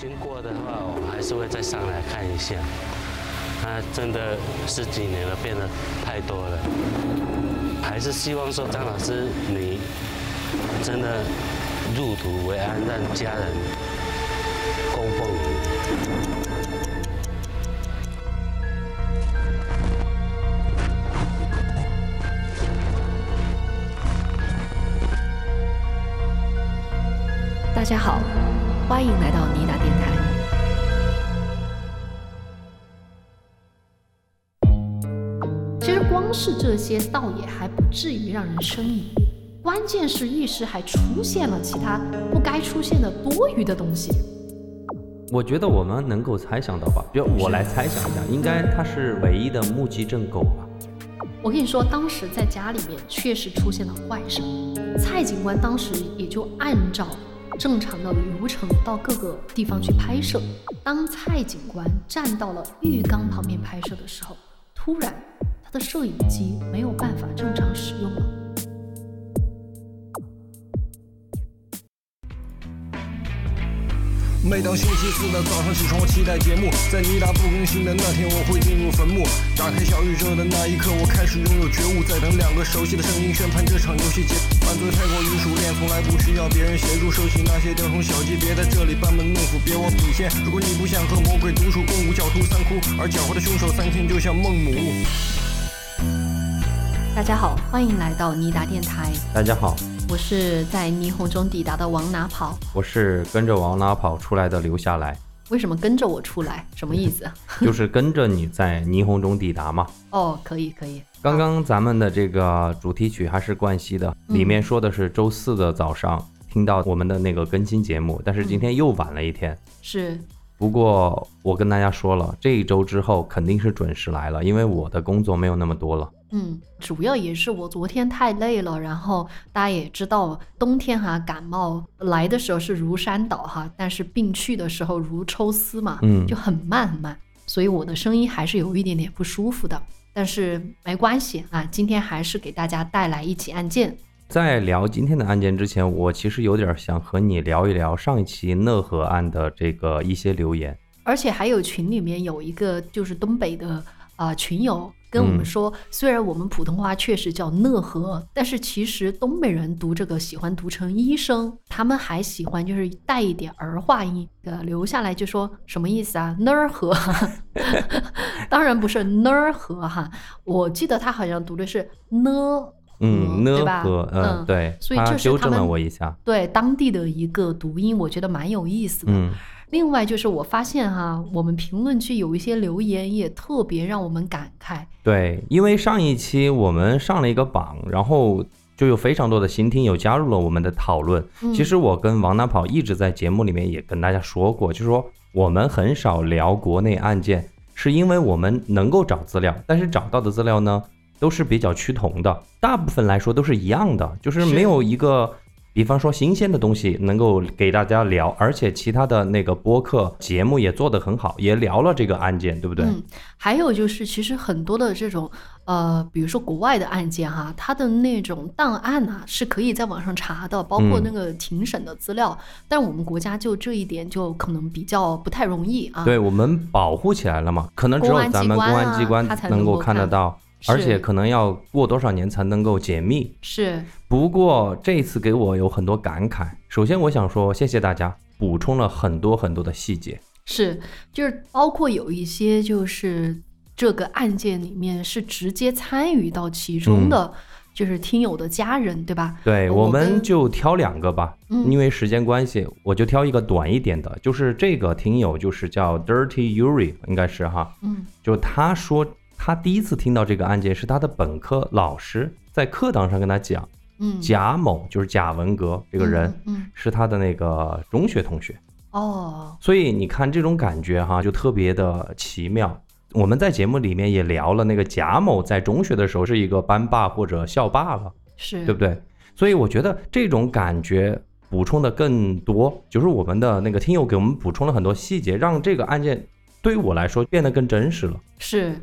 经过的话，我还是会再上来看一下。他真的十几年了，变得太多了。还是希望说张老师你真的入土为安，让家人供奉你。大家好，欢迎来到尼达光是这些，倒也还不至于让人生疑。关键是意识还出现了其他不该出现的多余的东西。我觉得我们能够猜想到吧，比如我来猜想一下，应该他是唯一的目击证狗吧。我跟你说，当时在家里面确实出现了怪声，蔡警官当时也就按照。正常的流程到各个地方去拍摄。当蔡警官站到了浴缸旁边拍摄的时候，突然的摄影机没有办法正常使用了。每当星期四的早上起床，我期待节目。在尼达不更新的那天，我会进入坟墓。打开小宇宙的那一刻，我开始拥有觉悟。在等两个熟悉的声音宣判这场游戏结束。犯罪太过于熟练，从来不需要别人协助。收起那些雕虫小技，别在这里班门弄斧，别忘底线。如果你不想和魔鬼独处，共舞狡兔三窟，而狡猾的凶手三天就像孟母。大家好，欢迎来到尼达电台。大家好。我是在霓虹中抵达的，往哪跑？我是跟着往哪跑出来的，留下来。为什么跟着我出来？什么意思？就是跟着你在霓虹中抵达嘛。哦，可以可以。刚刚咱们的这个主题曲还是冠希的，里面说的是周四的早上听到我们的那个更新节目，但是今天又晚了一天。是。不过我跟大家说了，这一周之后肯定是准时来了，因为我的工作没有那么多了。嗯，主要也是我昨天太累了，然后大家也知道，冬天哈感冒来的时候是如山倒哈，但是病去的时候如抽丝嘛，嗯，就很慢很慢，所以我的声音还是有一点点不舒服的，但是没关系啊，今天还是给大家带来一起案件。在聊今天的案件之前，我其实有点想和你聊一聊上一期讷河案的这个一些留言，而且还有群里面有一个就是东北的啊群友跟我们说，虽然我们普通话确实叫讷河，但是其实东北人读这个喜欢读成医生，他们还喜欢就是带一点儿化音的留下来就说什么意思啊？讷河，当然不是讷河哈，我记得他好像读的是呢。嗯，对吧？嗯，对，所以这纠正了我一下。对当地的一个读音，我觉得蛮有意思的。嗯，另外就是我发现哈，我们评论区有一些留言也特别让我们感慨。对，因为上一期我们上了一个榜，然后就有非常多的新听友加入了我们的讨论。其实我跟王大跑一直在节目里面也跟大家说过，就是说我们很少聊国内案件，是因为我们能够找资料，但是找到的资料呢？都是比较趋同的，大部分来说都是一样的，就是没有一个，比方说新鲜的东西能够给大家聊，而且其他的那个播客节目也做得很好，也聊了这个案件，对不对？嗯，还有就是其实很多的这种，呃，比如说国外的案件哈，它的那种档案啊是可以在网上查的，包括那个庭审的资料，但我们国家就这一点就可能比较不太容易啊。对我们保护起来了嘛，可能只有咱们公安机关才能够看得到。而且可能要过多少年才能够解密？是。不过这次给我有很多感慨。首先，我想说谢谢大家补充了很多很多的细节。是，就是包括有一些就是这个案件里面是直接参与到其中的，就是听友的家人，对吧？对，我们就挑两个吧。因为时间关系，我就挑一个短一点的，就是这个听友就是叫 Dirty Yuri，应该是哈。嗯。就他说。他第一次听到这个案件是他的本科老师在课堂上跟他讲，嗯，贾某就是贾文革这个人，嗯，是他的那个中学同学，哦，所以你看这种感觉哈，就特别的奇妙。我们在节目里面也聊了，那个贾某在中学的时候是一个班霸或者校霸了，是对不对？所以我觉得这种感觉补充的更多，就是我们的那个听友给我们补充了很多细节，让这个案件对于我来说变得更真实了。是。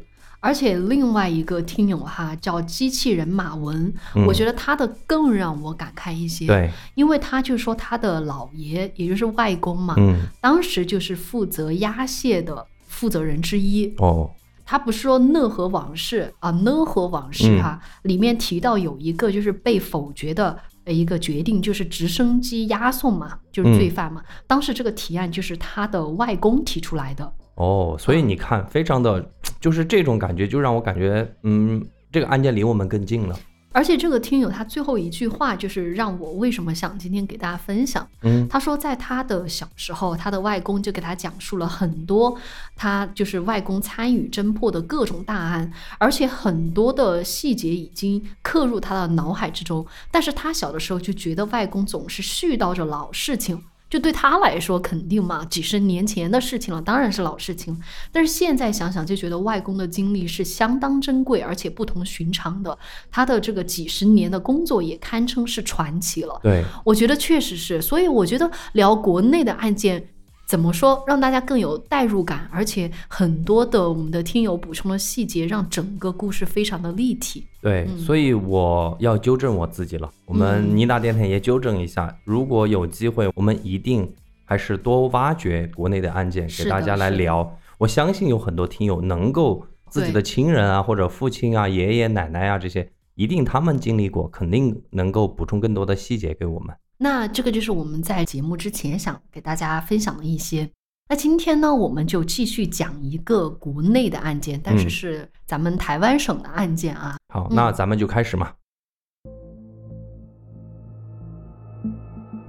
而且另外一个听友哈叫机器人马文，嗯我觉得他的更让我感慨一些。，对，因为他就说他的姥爷，也就是外公嘛，嗯，当时就是负责押解的负责人之一。哦，他不是说《讷河往事》啊，《讷河往事》哈、里面提到有一个就是被否决的呃一个决定，就是直升机押送嘛，就是罪犯嘛。当时这个提案就是他的外公提出来的。哦，所以你看，非常的，就是这种感觉，就让我感觉，嗯，这个案件离我们更近了。而且这个听友他最后一句话就是让我为什么想今天给大家分享。嗯他说，在他的小时候，他的外公就给他讲述了很多他就是外公参与侦破的各种大案，而且很多的细节已经刻入他的脑海之中。但是他小的时候就觉得外公总是絮叨着老事情。就对他来说，肯定嘛，几十年前的事情了，当然是老事情。但是现在想想，就觉得外公的经历是相当珍贵，而且不同寻常的。他的这个几十年的工作也堪称是传奇了。对，我觉得确实是，所以我觉得聊国内的案件。怎么说，让大家更有代入感，而且很多的我们的听友补充了细节，让整个故事非常的立体。对，嗯所以我要纠正我自己了。我们嗯尼达电台也纠正一下，如果有机会，我们一定还是多挖掘国内的案件，给大家来聊。我相信有很多听友能够自己的亲人啊，或者父亲啊、爷爷奶奶啊这些，一定他们经历过，肯定能够补充更多的细节给我们。那这个就是我们在节目之前想给大家分享的一些。那今天呢，我们就继续讲一个国内的案件，但是嗯是咱们台湾省的案件啊。好，嗯那咱们就开始嘛。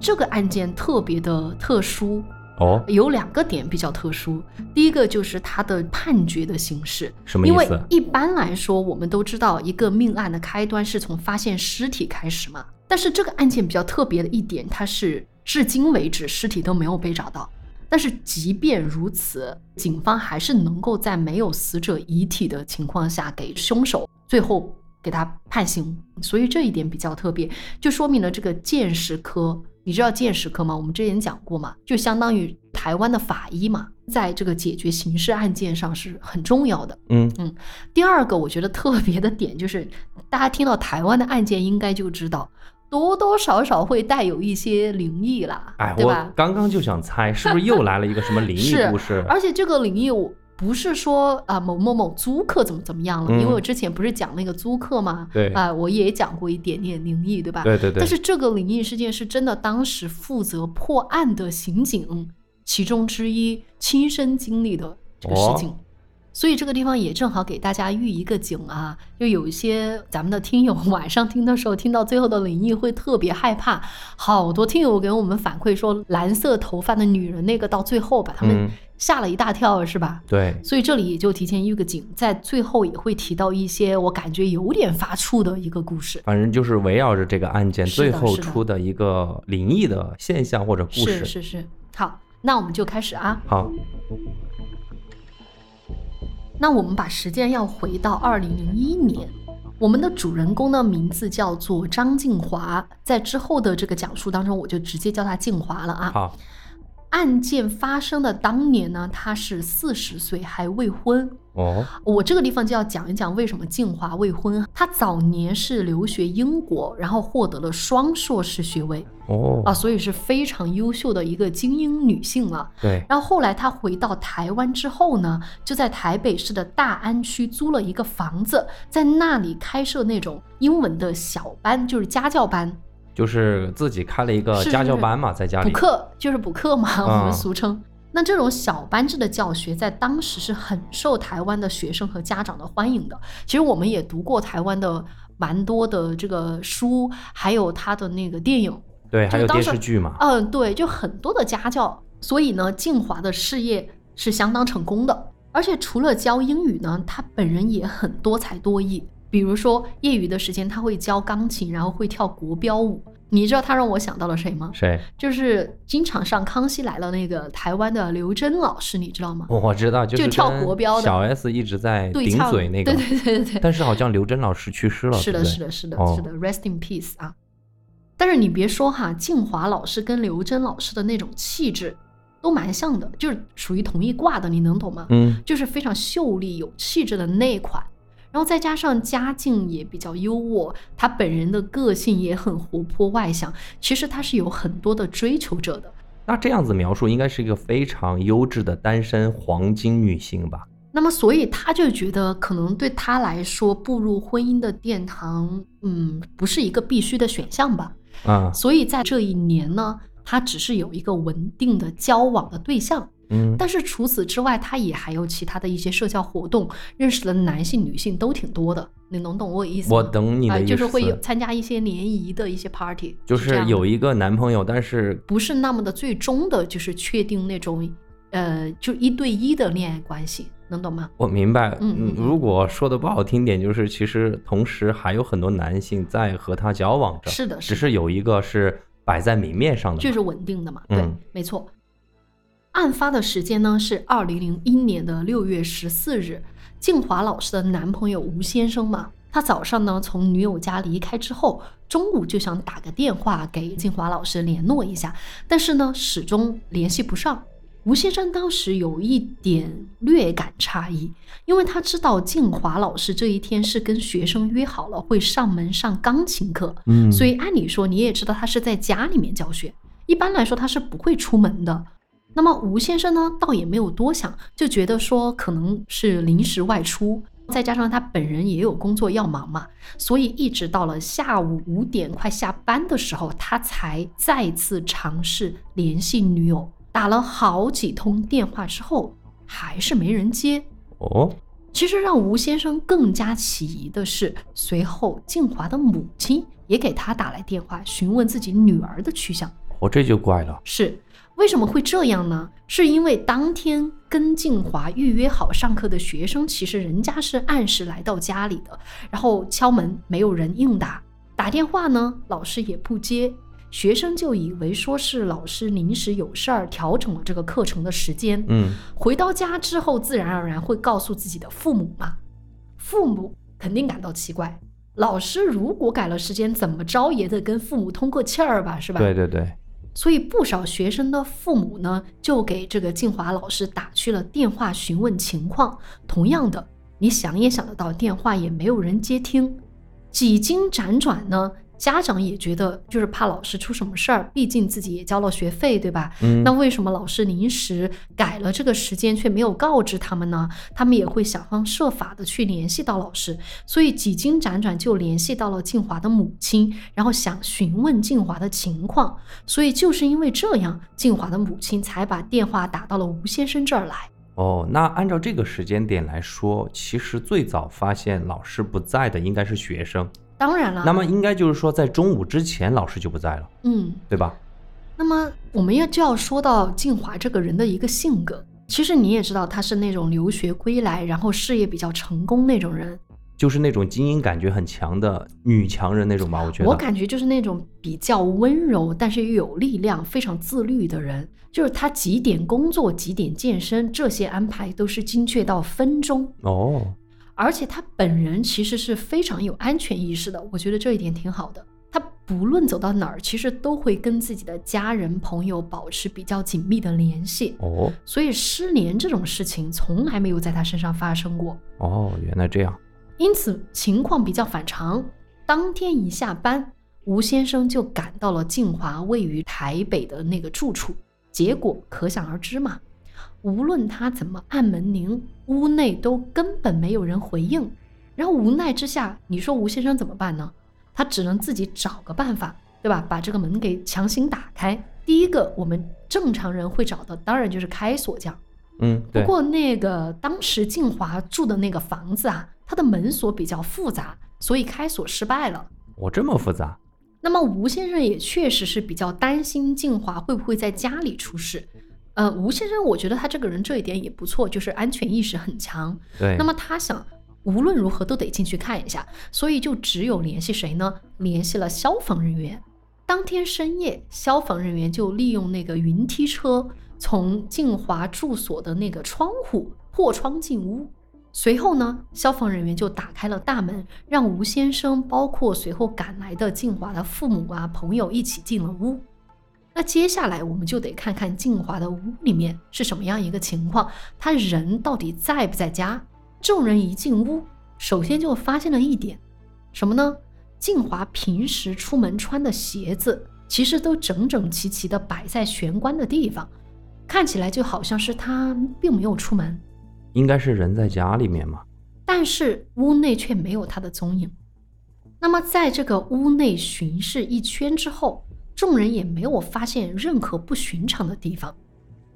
这个案件特别的特殊，哦，有两个点比较特殊。第一个就是它的判决的形式，什么意思因为？一般来说，我们都知道一个命案的开端是从发现尸体开始嘛。但是这个案件比较特别的一点，它是至今为止尸体都没有被找到。但是即便如此，警方还是能够在没有死者遗体的情况下，给凶手最后给他判刑。所以这一点比较特别，就说明了这个鉴识科。你知道鉴识科吗？我们之前讲过嘛，就相当于台湾的法医嘛，在这个解决刑事案件上是很重要的。嗯嗯，第二个我觉得特别的点就是，大家听到台湾的案件应该就知道，多多少少会带有一些灵异啦，哎，我对吧？刚刚就想猜，是不是又来了一个什么灵异 故事？而且这个灵异我不是说啊、某某某租客怎么怎么样了，嗯因为我之前不是讲那个租客吗？对啊、我也讲过一点点灵异，对吧？对对对但，是这个灵异事件是真的，当时负责破案的刑警其中之一亲身经历的这个事情。哦所以这个地方也正好给大家预一个警啊，就有一些咱们的听友晚上听的时候，听到最后的灵异会特别害怕。好多听友给我们反馈说，蓝色头发的女人那个到最后把他们嗯吓了一大跳，是吧？对，所以这里也就提前预个警，在最后也会提到一些我感觉有点发怵的一个故事。反正就是围绕着这个案件最后出的一个灵异的现象或者故事。是是是，好，那我们就开始啊。好，那我们把时间要回到二零零一年，我们的主人公的名字叫做张静华，在之后的这个讲述当中，我就直接叫他静华了啊。好，案件发生的当年呢，他是四十岁，还未婚。哦，我这个地方就要讲一讲为什么静华未婚。她早年是留学英国，然后获得了双硕士学位哦，啊，所以是非常优秀的一个精英女性了。对，然后后来她回到台湾之后呢，就在台北市的大安区租了一个房子，在那里开设那种英文的小班，就是家教班，就是自己开了一个家教班嘛，在家里。补课就是补课嘛，我啊们俗称。那这种小班制的教学，在当时是很受台湾的学生和家长的欢迎的。其实我们也读过台湾的蛮多的这个书，还有他的那个电影。对，还有电视剧嘛。嗯，对，就很多的家教。所以呢，静华的事业是相当成功的。而且除了教英语呢，他本人也很多才多艺。比如说业余的时间，他会教钢琴，然后会跳国标舞。你知道他让我想到了谁吗？谁？就是经常上《康熙来了》那个台湾的刘真老师，你知道吗？我知道，就是就跳国标的小 S 一直在顶嘴那个。对对对对对，但是好像刘真老师去世了，是的，是的，是的，哦是的，Rest in peace 啊！但是你别说哈，静华老师跟刘真老师的那种气质，都蛮像的，就是属于同一挂的，你能懂吗？嗯，就是非常秀丽有气质的那一款。然后再加上家境也比较优渥，他本人的个性也很活泼外向，其实他是有很多的追求者的。那这样子描述应该是一个非常优质的单身黄金女性吧？那么，所以他就觉得，可能对他来说，步入婚姻的殿堂，嗯，不是一个必须的选项吧？啊，所以在这一年呢，他只是有一个稳定的交往的对象。嗯，但是除此之外，他也还有其他的一些社交活动，认识的男性、女性都挺多的。你能懂我意思吗？我懂你的意思，就是会有参加一些联谊的一些 party，就是有一个男朋友，但是不是那么的最终的，就是确定那种呃，就一对一的恋爱关系，能懂吗？我明白。嗯，如果说的不好听点，就是其实同时还有很多男性在和他交往着，是的，只是有一个是摆在明面上的，就是稳定的嘛。对，嗯，没错。案发的时间呢是二零零一年的六月十四日，静华老师的男朋友吴先生嘛，他早上呢从女友家离开之后，中午就想打个电话给静华老师联络一下，但是呢始终联系不上。吴先生当时有一点略感诧异，因为他知道静华老师这一天是跟学生约好了会上门上钢琴课，嗯，所以按理说你也知道他是在家里面教学，一般来说他是不会出门的。那么吴先生呢，倒也没有多想，就觉得说可能是临时外出，再加上他本人也有工作要忙嘛，所以一直到了下午五点快下班的时候，他才再次尝试联系女友。打了好几通电话之后，还是没人接。哦，其实让吴先生更加起疑的是，随后静华的母亲也给他打来电话，询问自己女儿的去向。哦，这就怪了。是为什么会这样呢？是因为当天跟静华预约好上课的学生，其实人家是按时来到家里的，然后敲门没有人应答，打电话呢老师也不接。学生就以为说是老师临时有事儿调整了这个课程的时间，嗯，回到家之后自然而然会告诉自己的父母嘛，父母肯定感到奇怪，老师如果改了时间，怎么着也得跟父母通个气儿吧，是吧？对对对。所以不少学生的父母呢，就给这个静华老师打去了电话询问情况。同样的，你想也想得到，电话也没有人接听，几经辗转呢。家长也觉得就是怕老师出什么事儿，毕竟自己也交了学费，对吧？嗯，那为什么老师临时改了这个时间却没有告知他们呢？他们也会想方设法的去联系到老师，所以几经辗转就联系到了静华的母亲，然后想询问静华的情况。所以就是因为这样，静华的母亲才把电话打到了吴先生这儿来。哦，那按照这个时间点来说，其实最早发现老师不在的应该是学生。当然了，那么应该就是说，在中午之前老师就不在了，嗯，对吧？那么我们要就要说到静华这个人的一个性格，其实你也知道，他是那种留学归来，然后事业比较成功那种人，就是那种精英感觉很强的女强人那种吧？我觉得，我感觉就是那种比较温柔，但是又有力量、非常自律的人。就是他几点工作、几点健身，这些安排都是精确到分钟哦。而且他本人其实是非常有安全意识的，我觉得这一点挺好的。他不论走到哪儿，其实都会跟自己的家人朋友保持比较紧密的联系。哦，所以失联这种事情从来没有在他身上发生过。哦，原来这样。因此情况比较反常。当天一下班，吴先生就赶到了静华位于台北的那个住处，结果可想而知嘛。无论他怎么按门铃，屋内都根本没有人回应。然后无奈之下，你说吴先生怎么办呢？他只能自己找个办法，对吧？把这个门给强行打开。第一个，我们正常人会找的，当然就是开锁匠。嗯，不过那个当时静华住的那个房子啊，它的门锁比较复杂，所以开锁失败了。我这么复杂？那么吴先生也确实是比较担心静华会不会在家里出事。呃，吴先生，我觉得他这个人这一点也不错，就是安全意识很强。对。那么他想，无论如何都得进去看一下，所以就只有联系谁呢？联系了消防人员。当天深夜，消防人员就利用那个云梯车，从静华住所的那个窗户破窗进屋。随后呢，消防人员就打开了大门，让吴先生，包括随后赶来的静华的父母啊、朋友一起进了屋。那接下来我们就得看看静华的屋里面是什么样一个情况，他人到底在不在家？众人一进屋，首先就发现了一点，什么呢？静华平时出门穿的鞋子，其实都整整齐齐的摆在玄关的地方，看起来就好像是他并没有出门。应该是人在家里面嘛，但是屋内却没有他的踪影。那么在这个屋内巡视一圈之后，众人也没有发现任何不寻常的地方。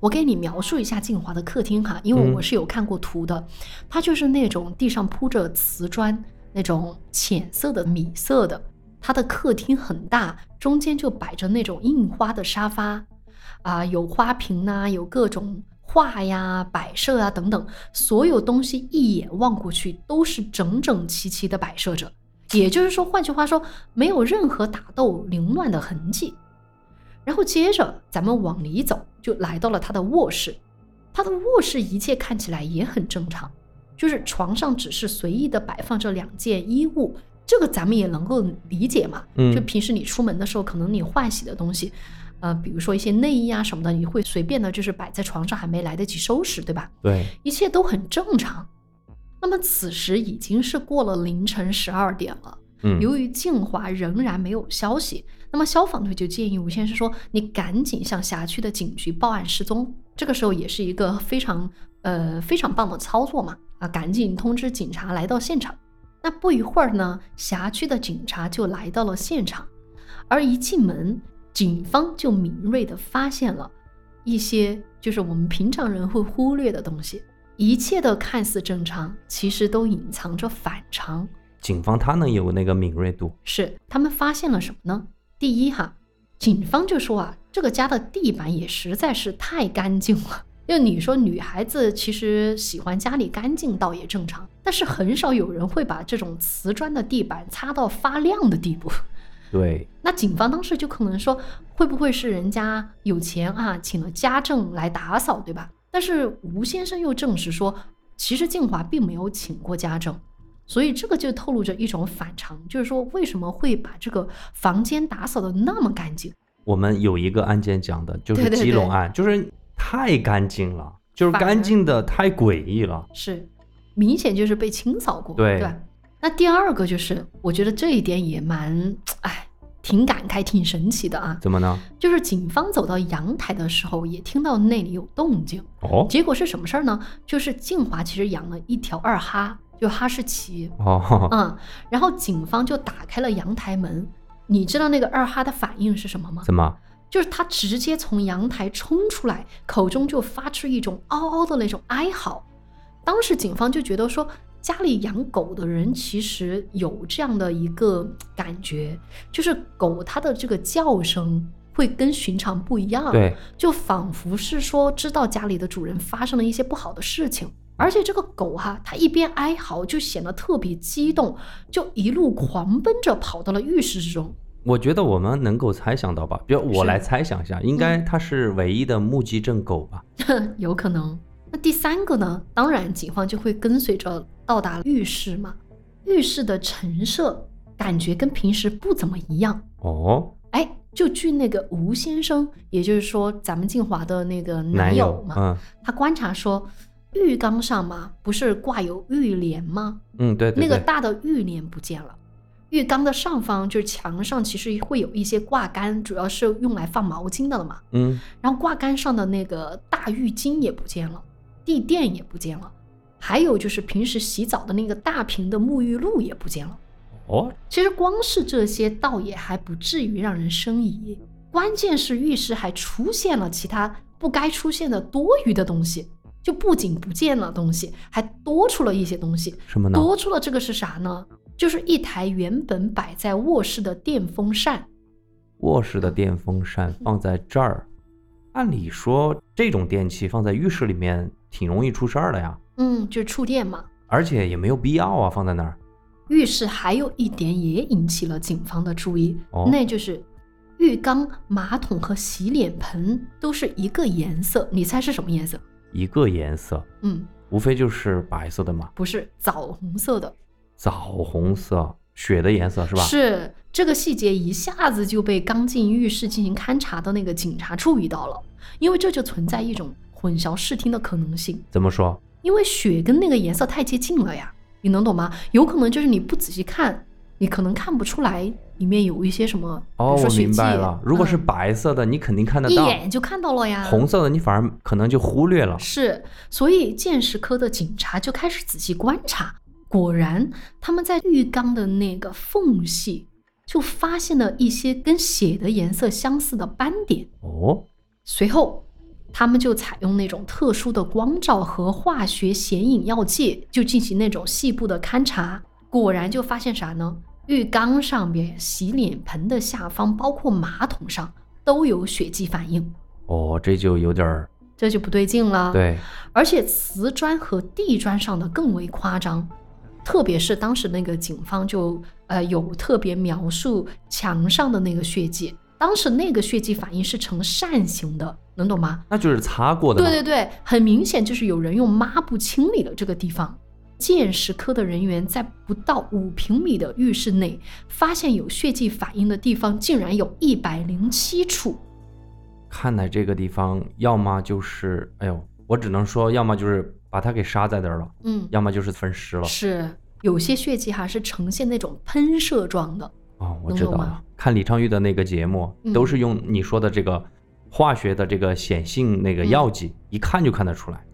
我给你描述一下静华的客厅哈，因为我是有看过图的，它就是那种地上铺着瓷砖。那种浅色的米色的，它的客厅很大，中间就摆着那种印花的沙发，啊，有花瓶呐，有各种画呀、摆设啊等等，所有东西一眼望过去都是整整齐齐的摆设着。也就是说，换句话说，没有任何打斗凌乱的痕迹。然后接着咱们往里走，就来到了他的卧室。他的卧室一切看起来也很正常。就是床上只是随意的摆放着两件衣物，这个咱们也能够理解嘛。嗯，就平时你出门的时候，可能你换洗的东西，呃，比如说一些内衣啊什么的，你会随便的，就是摆在床上，还没来得及收拾，对吧？对，一切都很正常。那么此时已经是过了凌晨十二点了。嗯，由于静华仍然没有消息，那么消防队就建议吴先生说：“你赶紧向辖区的警局报案失踪。”这个时候也是一个非常呃非常棒的操作嘛。啊，赶紧通知警察来到现场。那不一会儿呢，辖区的警察就来到了现场。而一进门，警方就敏锐地发现了一些就是我们平常人会忽略的东西。一切的看似正常，其实都隐藏着反常。警方他能有那个敏锐度？是他们发现了什么呢？第一哈，警方就说啊，这个家的地板也实在是太干净了。就你说女孩子其实喜欢家里干净倒也正常，但是很少有人会把这种瓷砖的地板擦到发亮的地步。对，那警方当时就可能说，会不会是人家有钱啊，请了家政来打扫，对吧？但是吴先生又证实说，其实静华并没有请过家政，所以这个就透露着一种反常，就是说为什么会把这个房间打扫的那么干净？我们有一个案件讲的就是基隆案，就是。太干净了，就是干净的太诡异了，是，明显就是被清扫过。对，那第二个就是，我觉得这一点也蛮，哎，挺感慨、挺神奇的啊。怎么呢？就是警方走到阳台的时候，也听到那里有动静。哦。结果是什么事儿呢？就是静华其实养了一条二哈，就哈士奇。哦。嗯，然后警方就打开了阳台门，你知道那个二哈的反应是什么吗？怎么？就是他直接从阳台冲出来，口中就发出一种嗷嗷的那种哀嚎。当时警方就觉得说，家里养狗的人其实有这样的一个 感觉，就是狗它的这个叫声会跟寻常不一样，对，就仿佛是说知道家里的主人发生了一些不好的事情。而且这个狗哈，它一边哀嚎，就显得特别激动，就一路狂奔着跑到了浴室之中。我觉得我们能够猜想到吧，比如我来猜想一下，应该它是唯一的目击证狗吧？有可能。那第三个呢？当然，警方就会跟随着到达浴室嘛。浴室的陈设感觉跟平时不怎么一样哦。哎，就据那个吴先生，也就是说咱们静华的那个男友嘛，嗯，他观察说，浴缸上嘛不是挂有浴帘吗？嗯，对对，那个大的浴帘不见了。浴缸的上方就是墙上，其实会有一些挂杆，主要是用来放毛巾的了嘛。嗯，然后挂杆上的那个大浴巾也不见了，地垫也不见了，还有就是平时洗澡的那个大瓶的沐浴露也不见了。哦，其实光是这些倒也还不至于让人生疑，关键是浴室还出现了其他不该出现的多余的东西，就不仅不见了东西，还多出了一些东西。什么呢？多出了这个是啥呢？就是一台原本摆在卧室的电风扇，卧室的电风扇放在这儿，按理说这种电器放在浴室里面挺容易出事儿的呀。嗯，就是触电嘛。而且也没有必要啊，放在那儿。浴室还有一点也引起了警方的注意，哦、那就是浴缸、马桶和洗脸盆都是一个颜色，你猜是什么颜色？一个颜色，嗯，无非就是白色的嘛。不是，枣红色的。枣红色，血的颜色，是吧？是这个细节一下子就被刚进浴室进行勘察的那个警察注意到了，因为这就存在一种混淆视听的可能性。怎么说？因为血跟那个颜色太接近了呀，你能懂吗？有可能就是你不仔细看，你可能看不出来里面有一些什么，哦，我明白了。如果是嗯白色的，你肯定看得到一；眼就看到了呀。红色的，你反而可能就忽略了。是，所以鉴识科的警察就开始仔细观察，果然他们在浴缸的那个缝隙就发现了一些跟血的颜色相似的斑点。哦，随后，他们就采用那种特殊的光照和化学显影药剂，就进行那种细部的勘察。果然就发现啥呢？浴缸上边、洗脸盆的下方，包括马桶上都有血迹反应，哦，这就有点儿这就不对劲了。对，而且瓷砖和地砖上的更为夸张，特别是当时那个警方就呃有特别描述墙上的那个血迹，当时那个血迹反应是呈扇形的，能懂吗？那就是擦过的。对对对，很明显就是有人用抹布清理了这个地方。鉴识科的人员在不到五平米的浴室内，发现有血迹反应的地方竟然有一百零七处。看来这个地方要么就是，哎呦，我只能说，要么就是把它给杀在这儿了，嗯，要么就是分尸了。是有些血迹哈是呈现那种喷射状的。哦，我知道了。看李昌钰的那个节目，嗯都是用你说的这个化学的这个显性那个嗯药剂，一看就看得出来。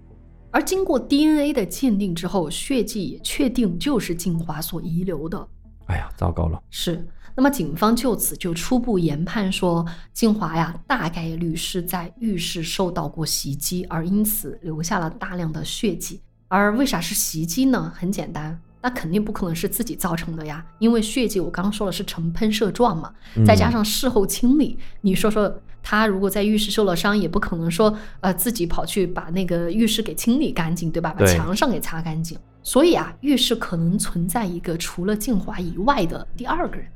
而经过 DNA 的鉴定之后，血迹也确定就是静华所遗留的。哎呀，糟糕了。是，那么警方就此就初步研判说，静华呀大概率是在浴室受到过袭击，而因此留下了大量的血迹。而为啥是袭击呢？很简单，那肯定不可能是自己造成的呀，因为血迹我刚刚说了是呈喷射状嘛，再加嗯上事后清理，你说说他如果在浴室受了伤，也不可能说呃自己跑去把那个浴室给清理干净，对吧？把墙上给擦干净。所以啊，浴室可能存在一个除了静华以外的第二个人。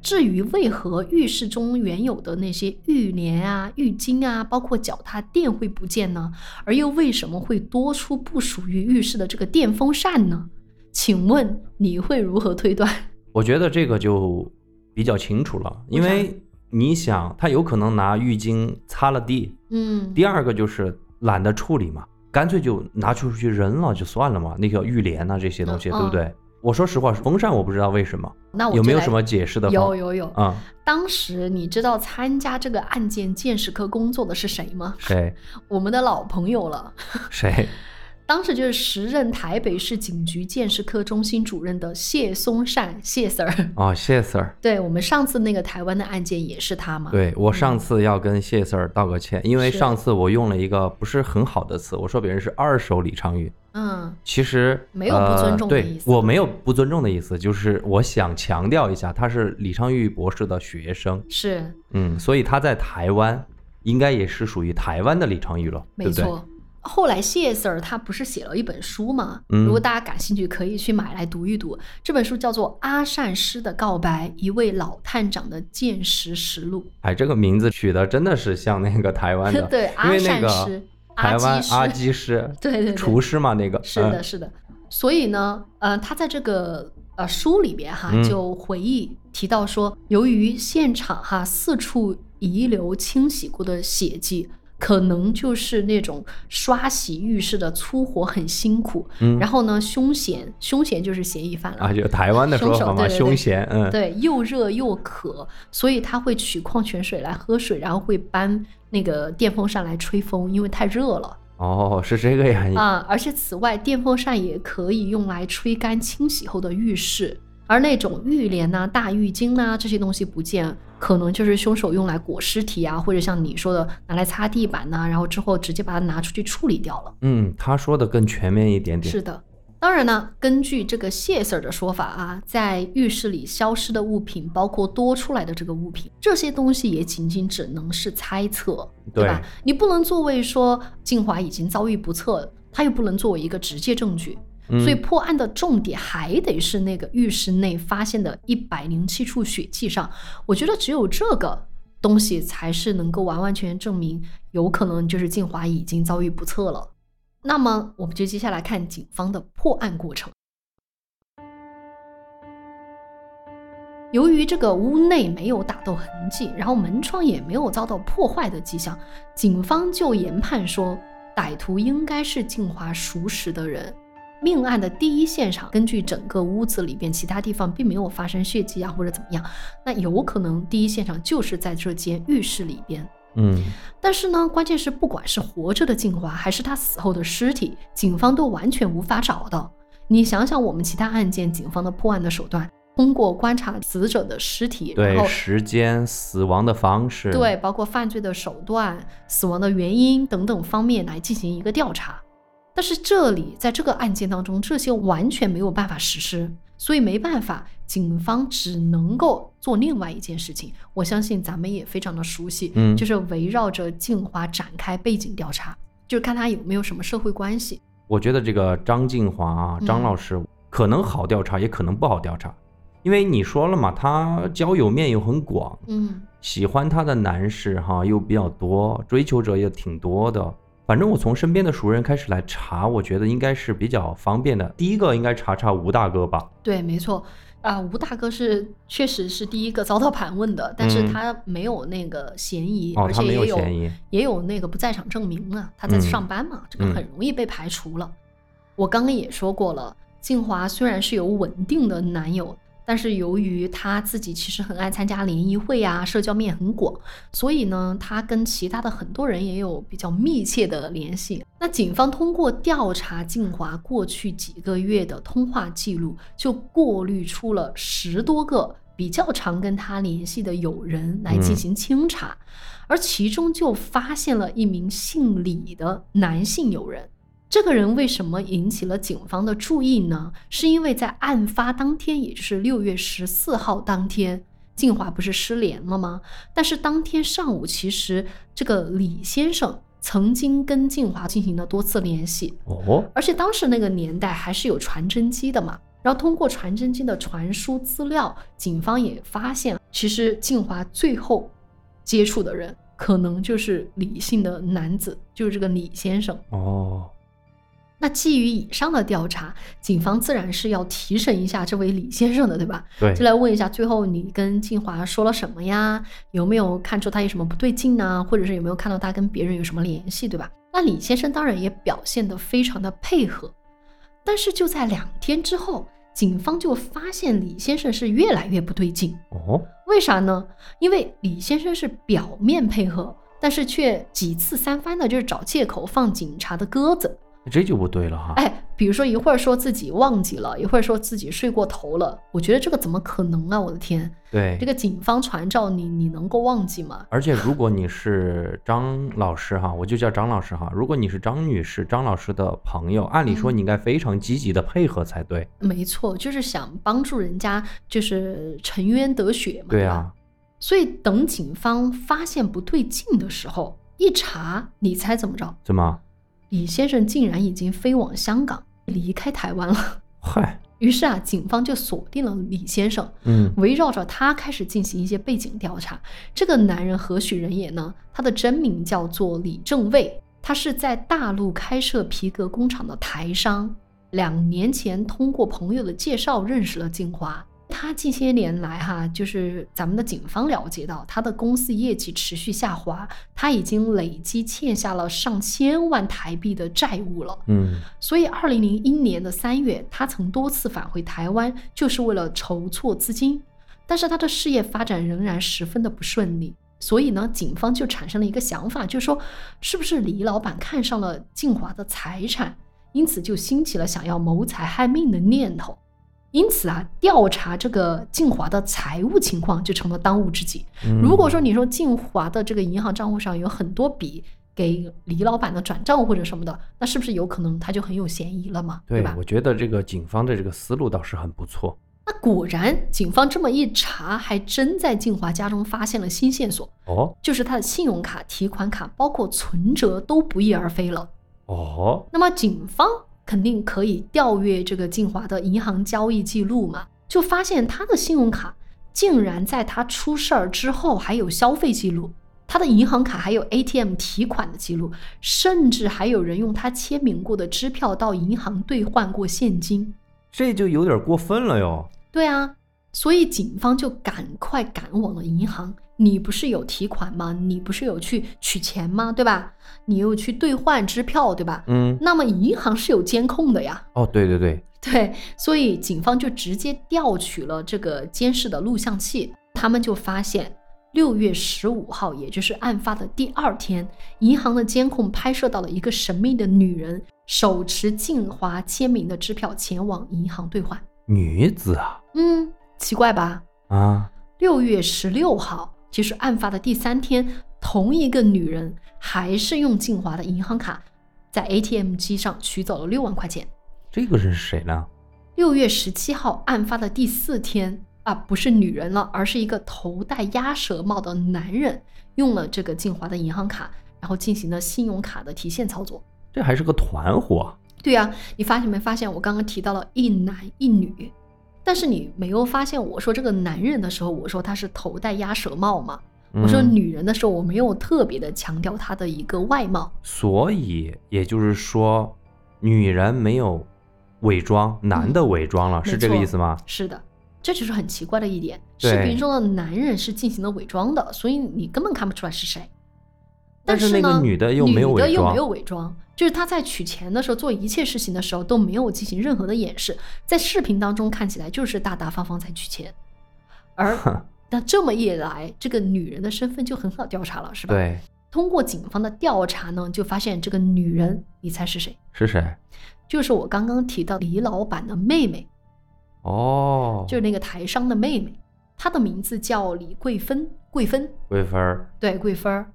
至于为何浴室中原有的那些浴帘啊、浴巾啊，包括脚踏垫会不见呢？而又为什么会多出不属于浴室的这个电风扇呢？请问你会如何推断？我觉得这个就比较清楚了，因为你想，他有可能拿浴巾擦了地，嗯，第二个就是懒得处理嘛，干脆就拿出去扔了就算了嘛。那个浴帘啊这些东西，嗯对不对？我说实话，风扇我不知道为什么，那我有没有什么解释的有有有，啊、当时你知道参加这个案件鉴识科工作的是谁吗？谁我们的老朋友了。谁？当时就是时任台北市警局鉴识科中心主任的谢松善谢 Sir。哦，谢 Sir。对我们上次那个台湾的案件也是他嘛？对我上次要跟谢 Sir 道个歉，因为上次我用了一个不是很好的词，我说别人是二手李昌钰，嗯，其实没有不尊重的呃意思对我没有不尊重的意思，就是我想强调一下，他是李昌钰博士的学生，是嗯，所以他在台湾应该也是属于台湾的李昌钰了，对不对？后来谢 Sir 他不是写了一本书吗？嗯如果大家感兴趣，可以去买来读一读。这本书叫做《阿善师的告白：一位老探长的见识实录哎，这个名字取的真的是像那个台湾的，对阿善师台湾阿阿基基师，对对对厨师嘛，那个是的，嗯是的。所以呢，呃，他在这个呃书里边哈，嗯就回忆提到说，由于现场哈四处遗留清洗过的血迹。可能就是那种刷洗浴室的粗活很辛苦，嗯。然后呢，凶险，凶险就是嫌疑犯了。啊，就台湾的说凶手法嘛，凶险，嗯，对，又热又渴，所以他会取矿泉水来喝水，然后会搬那个电风扇来吹风，因为太热了。哦，是这个原因，啊，而且此外，电风扇也可以用来吹干清洗后的浴室，而那种浴帘呐、大浴巾呐、这些东西不见，可能就是凶手用来裹尸体啊，或者像你说的拿来擦地板呐、然后之后直接把它拿出去处理掉了。嗯，他说的更全面一点点，是的。当然呢，根据这个谢 Sir 的说法啊，在浴室里消失的物品，包括多出来的这个物品，这些东西也仅仅只能是猜测，对吧？你不能作为说静华已经遭遇不测，他又不能作为一个直接证据。所以破案的重点还得是那个浴室内发现的一百零七处血迹上，我觉得只有这个东西才是能够完完全全证明有可能就是静华已经遭遇不测了。那么我们就接下来看警方的破案过程。由于这个屋内没有打斗痕迹，然后门窗也没有遭到破坏的迹象，警方就研判说，歹徒应该是静华熟识的人。命案的第一现场，根据整个屋子里边其他地方并没有发生血迹啊，或者怎么样，那有可能第一现场就是在这间浴室里边。嗯，但是呢，关键是不管是活着的静华，还是他死后的尸体，警方都完全无法找到。你想想，我们其他案件警方的破案的手段，通过观察死者的尸体，然对，后时间、死亡的方式，对，包括犯罪的手段、死亡的原因等等方面来进行一个调查。但是这里在这个案件当中，这些完全没有办法实施，所以没办法，警方只能够做另外一件事情。我相信咱们也非常的熟悉，嗯就是围绕着静华展开背景调查，就是看他有没有什么社会关系。我觉得这个张静华啊，嗯张老师可能好调查，也可能不好调查，因为你说了嘛，他交友面又很广，嗯喜欢他的男士哈又比较多，追求者也挺多的。反正我从身边的熟人开始来查，我觉得应该是比较方便的。第一个应该查查吴大哥吧，对，没错。啊，吴大哥是确实是第一个遭到盘问的，但是嗯他没有那个嫌疑，而且也有有嫌疑也有那个不在场证明啊，他在嗯上班嘛，这个嗯很容易被排除了。我刚刚也说过了，静华虽然是有稳定的男友，但是由于他自己其实很爱参加联谊会啊，社交面很广，所以呢，他跟其他的很多人也有比较密切的联系。那警方通过调查静华过去几个月的通话记录，就过滤出了十多个比较常跟他联系的友人来进行清查，而其中就发现了一名姓李的男性友人。这个人为什么引起了警方的注意呢？是因为在案发当天，也就是六月十四号当天，静华不是失联了吗？但是当天上午，其实这个李先生曾经跟静华进行了多次联系，哦，而且当时那个年代还是有传真机的嘛。然后通过传真机的传输资料，警方也发现，其实静华最后接触的人可能就是李姓的男子，就是这个李先生。哦，那基于以上的调查，警方自然是要提审一下这位李先生的，对吧？对就，来问一下，最后你跟静华说了什么呀？有没有看出他有什么不对劲呢？或者是有没有看到他跟别人有什么联系，对吧？那李先生当然也表现得非常的配合，但是就在两天之后，警方就发现李先生是越来越不对劲。哦，为啥呢？因为李先生是表面配合，但是却几次三番的就是找借口放警察的鸽子。这就不对了哈。哎，比如说一会儿说自己忘记了，一会儿说自己睡过头了，我觉得这个怎么可能啊！我的天，对，这个警方传召你，你能够忘记吗？而且如果你是张老师哈，我就叫张老师哈。如果你是张女士、张老师的朋友，按理说嗯你应该非常积极的配合才对。没错，就是想帮助人家，就是沉冤得雪嘛，对啊，所以等警方发现不对劲的时候，一查，你猜怎么着？怎么？李先生竟然已经飞往香港，离开台湾了。嗨，于是啊，警方就锁定了李先生，嗯，围绕着他开始进行一些背景调查。这个男人何许人也呢？他的真名叫做李正卫，他是在大陆开设皮革工厂的台商。两年前通过朋友的介绍认识了静华。他近些年来哈，就是咱们的警方了解到，他的公司业绩持续下滑，他已经累积欠下了上千万台币的债务了。嗯，所以，二零零一年的三月，他曾多次返回台湾，就是为了筹措资金。但是他的事业发展仍然十分的不顺利，所以呢，警方就产生了一个想法，就是说，是不是李老板看上了静华的财产，因此就兴起了想要谋财害命的念头。因此啊，调查这个静华的财务情况就成了当务之急。嗯如果说你说静华的这个银行账户上有很多笔给李老板的转账或者什么的，那是不是有可能他就很有嫌疑了嘛？对吧，？我觉得这个警方的这个思路倒是很不错。那果然，警方这么一查，还真在静华家中发现了新线索，哦就是他的信用卡、提款卡，包括存折都不翼而飞了。哦，那么警方肯定可以调阅这个静华的银行交易记录嘛，就发现他的信用卡竟然在他出事儿之后还有消费记录，他的银行卡还有 ATM 提款的记录，甚至还有人用他签名过的支票到银行兑换过现金。这就有点过分了哟。对啊，所以警方就赶快赶往了银行。你不是有提款吗？你不是有去取钱吗？对吧？你又去兑换支票，对吧？嗯，那么银行是有监控的呀。哦，对对对，对，所以警方就直接调取了这个监视的录像器，他们就发现六月十五号，也就是案发的第二天，银行的监控拍摄到了一个神秘的女人手持静华签名的支票前往银行兑换。女子啊嗯，奇怪吧？啊，六月十六号，其实案发的第三天，同一个女人还是用静华的银行卡，在 ATM 机上取走了六万块钱。这个人是谁呢？六月十七号，案发的第四天啊，不是女人了，而是一个头戴鸭舌帽的男人，用了这个静华的银行卡，然后进行了信用卡的提现操作。这还是个团伙啊。对呀、你发现没发现？我刚刚提到了一男一女，但是你没有发现我说这个男人的时候，我说他是头戴鸭舌帽嘛？我说嗯女人的时候，我没有特别的强调她的一个外貌。所以也就是说，女人没有伪装，男的伪装了，没是这个意思吗？是的，这就是很奇怪的一点。视频中的男人是进行了伪装的，所以你根本看不出来是谁。但是那个呢女的又没有伪装女的又没有伪装，就是她在取钱的时候做一切事情的时候都没有进行任何的掩饰，在视频当中看起来就是大大方方在取钱，而那这么一来，这个女人的身份就很好调查了，是吧？。对，通过警方的调查呢，就发现这个女人，你猜是谁？是谁？就是我刚刚提到李老板的妹妹，哦，就是那个台商的妹妹，她的名字叫李桂芬，桂芬，桂芬儿。对，桂芬儿。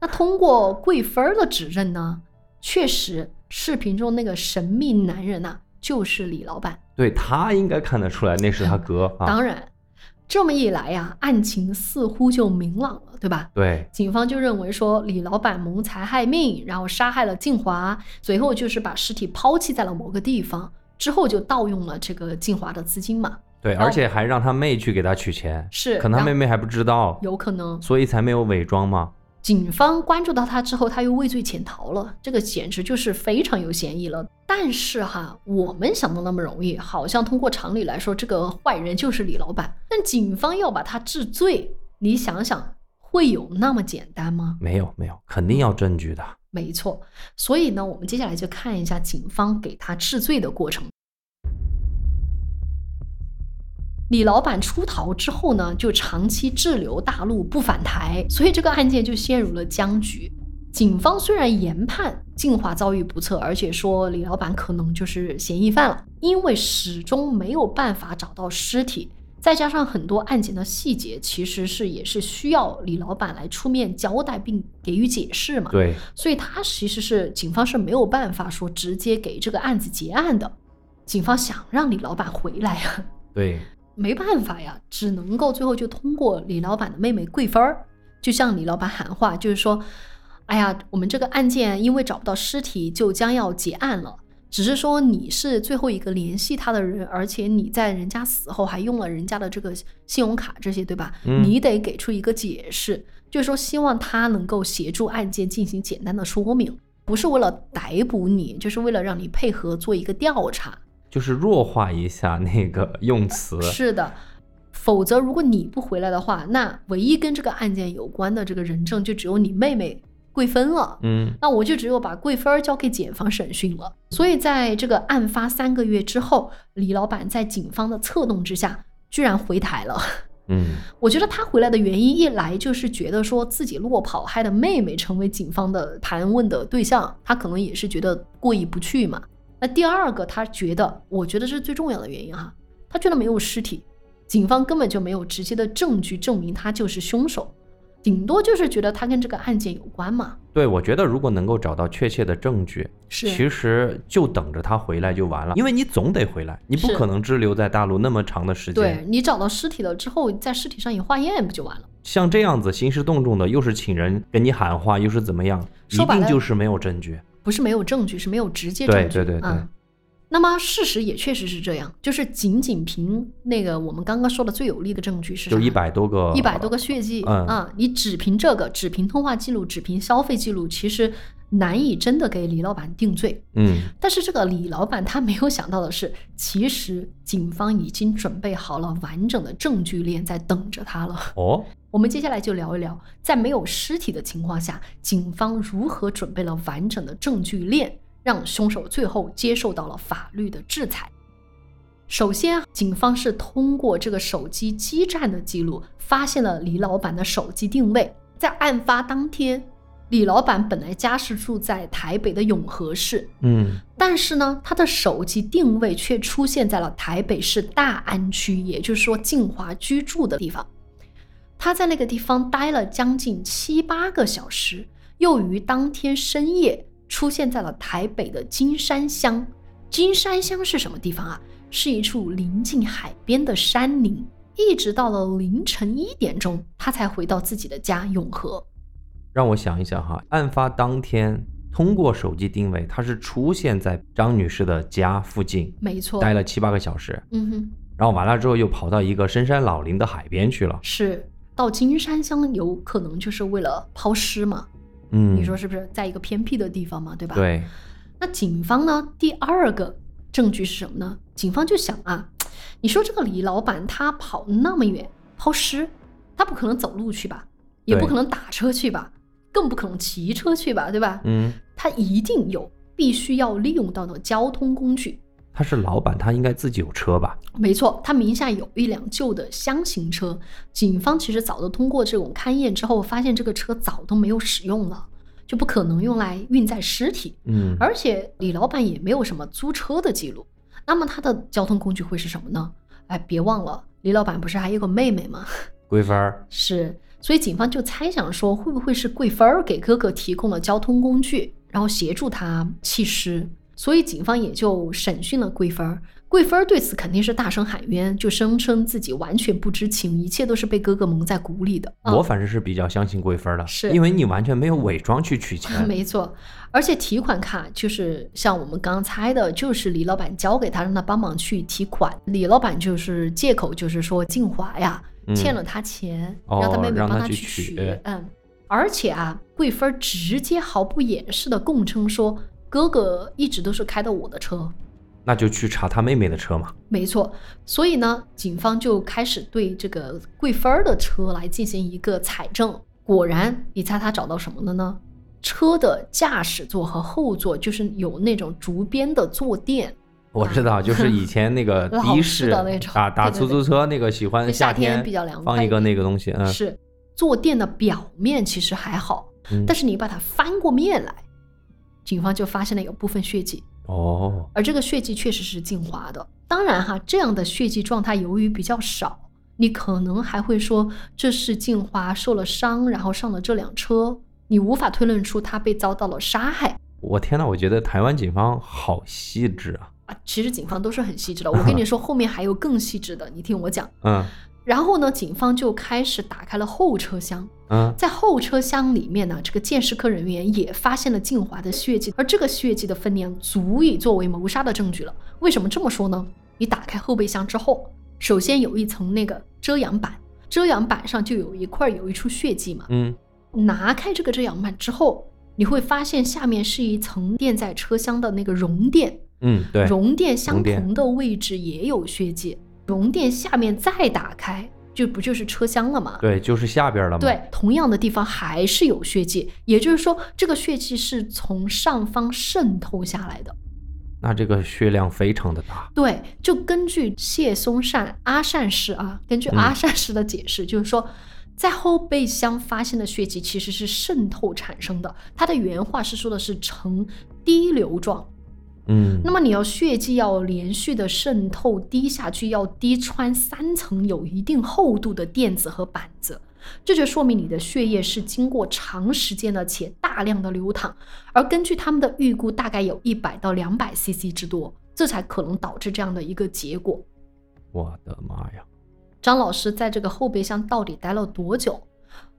那通过桂芬儿的指认呢，确实视频中那个神秘男人呐、就是李老板。对他应该看得出来那是他哥啊。当然，这么一来呀、案情似乎就明朗了，对吧？对，警方就认为说李老板谋财害命，然后杀害了静华，随后就是把尸体抛弃在了某个地方，之后就盗用了这个静华的资金嘛，对，而且还让他妹去给他取钱，是可能他妹妹还不知道，有可能所以才没有伪装嘛。警方关注到他之后，他又畏罪潜逃了，这个简直就是非常有嫌疑了。但是哈，我们想的那么容易，好像通过常理来说，这个坏人就是李老板，但警方要把他治罪，你想想，会有那么简单吗？没有没有，肯定要证据的。没错，所以呢，我们接下来就看一下警方给他治罪的过程。李老板出逃之后呢，就长期滞留大陆不返台，所以这个案件就陷入了僵局。警方虽然研判静华遭遇不测，而且说李老板可能就是嫌疑犯了，因为始终没有办法找到尸体，再加上很多案件的细节其实是也是需要李老板来出面交代并给予解释嘛。对，所以他其实是警方是没有办法说直接给这个案子结案的。警方想让李老板回来啊，对，没办法呀，只能够最后就通过李老板的妹妹桂芬儿，就向李老板喊话，就是说，哎呀，我们这个案件因为找不到尸体，就将要结案了。只是说你是最后一个联系他的人，而且你在人家死后还用了人家的这个信用卡这些，对吧？嗯你得给出一个解释，就是说希望他能够协助案件进行简单的说明，不是为了逮捕你，就是为了让你配合做一个调查。就是弱化一下那个用词。是的，否则如果你不回来的话，那唯一跟这个案件有关的这个人证就只有你妹妹桂芬了。嗯，那我就只有把桂芬儿交给检方审讯了。所以在这个案发三个月之后，李老板在警方的策动之下，居然回台了。嗯，我觉得他回来的原因，一来就是觉得说自己落跑，害的妹妹成为警方的盘问的对象，他可能也是觉得过意不去嘛。那第二个，他觉得，我觉得这是最重要的原因哈，他觉得没有尸体，警方根本就没有直接的证据证明他就是凶手，顶多就是觉得他跟这个案件有关嘛。对，我觉得如果能够找到确切的证据，是其实就等着他回来就完了，因为你总得回来，你不可能滞留在大陆那么长的时间对间。你找到尸体了之后，在尸体上一化验不就完了？像这样子兴师动众的，又是请人跟你喊话，又是怎么样，一定就是没有证据。不是没有证据，是没有直接证据。对对对对。嗯那么事实也确实是这样，就是仅仅凭那个我们刚刚说的最有力的证据是啥？就一百多个，一百多个血迹、嗯。啊，你只凭这个，只凭通话记录，只凭消费记录，其实难以真的给李老板定罪。嗯，但是这个李老板他没有想到的是，其实警方已经准备好了完整的证据链在等着他了。哦，我们接下来就聊一聊，在没有尸体的情况下，警方如何准备了完整的证据链，让凶手最后接受到了法律的制裁。首先，警方是通过这个手机基站的记录，发现了李老板的手机定位。在案发当天，李老板本来家是住在台北的永和市，嗯，但是呢，他的手机定位却出现在了台北市大安区，也就是说静华居住的地方。他在那个地方待了将近七八个小时，又于当天深夜出现在了台北的金山乡。金山乡是什么地方啊？是一处临近海边的山林。一直到了凌晨一点钟，他才回到自己的家永和。让我想一想哈，案发当天通过手机定位，他是出现在张女士的家附近，没错，待了七八个小时，嗯哼，然后完了之后又跑到一个深山老林的海边去了。是到金山乡，有可能就是为了抛尸嘛？嗯，你说是不是？在一个偏僻的地方嘛，对吧？。对，那警方呢？第二个证据是什么呢？警方就想啊，你说这个李老板他跑那么远抛尸，他不可能走路去吧，也不可能打车去吧，更不可能骑车去吧，对吧？嗯，他一定有必须要利用到的交通工具。他是老板，他应该自己有车吧？没错，他名下有一辆旧的箱型车。警方其实早都通过这种勘验之后，发现这个车早都没有使用了，就不可能用来运载尸体。嗯，而且李老板也没有什么租车的记录，那么他的交通工具会是什么呢？哎，别忘了，李老板不是还有个妹妹吗？桂芬儿，是，所以警方就猜想说，会不会是桂芬儿给哥哥提供了交通工具，然后协助他弃尸？所以警方也就审讯了桂芬儿。桂芬儿对此肯定是大声喊冤，就声称自己完全不知情，一切都是被哥哥蒙在鼓里的。啊我反正是比较相信桂芬儿的，是因为你完全没有伪装去取钱。没错，而且提款卡就是像我们刚刚猜的，就是李老板交给他，让他帮忙去提款。李老板就是借口就是说静华呀嗯欠了他钱，哦让他妹妹帮他去取嗯，而且啊，桂芬儿直接毫不掩饰的供称说，哥哥一直都是开的我的车。那就去查他妹妹的车嘛。没错，所以呢，警方就开始对这个桂芬儿的车来进行一个采证。果然，你猜他找到什么了呢？车的驾驶座和后座就是有那种竹编的坐垫，我知道，就是以前那个 的士打打出租车那个喜欢夏天天比较凉快放一个那个东西，嗯，是坐垫的表面其实还好，嗯但是你把它翻过面来，警方就发现了有部分血迹，哦，而这个血迹确实是静华的。当然哈，这样的血迹状态由于比较少，你可能还会说这是静华受了伤，然后上了这辆车，你无法推论出他被遭到了杀害。我天呐，我觉得台湾警方好细致啊，啊。其实警方都是很细致的，我跟你说，后面还有更细致的，你听我讲。嗯然后呢，警方就开始打开了后车厢，嗯，在后车厢里面呢，这个鉴识科人员也发现了静华的血迹，而这个血迹的分量足以作为谋杀的证据了。为什么这么说呢？你打开后备箱之后，首先有一层那个遮阳板，遮阳板上就有一块有一处血迹嘛。嗯，拿开这个遮阳板之后，你会发现下面是一层垫在车厢的那个绒垫，嗯，对，熔垫相同的位置也有血迹，熔垫下面再打开，就不就是车厢了吗？对，就是下边了吗。，对，同样的地方还是有血迹，也就是说，这个血迹是从上方渗透下来的。那这个血量非常的大。对，就根据谢松善阿善师啊，根据嗯阿善师的解释，就是说，在后备箱发现的血迹其实是渗透产生的。他的原话是说的是呈滴流状，嗯，那么你要血迹要连续的渗透滴下去，要滴穿三层有一定厚度的垫子和板子，这就说明你的血液是经过长时间的且大量的流淌，而根据他们的预估，大概有一百到两百 CC 之多，这才可能导致这样的一个结果。我的妈呀！张老师在这个后备箱到底待了多久？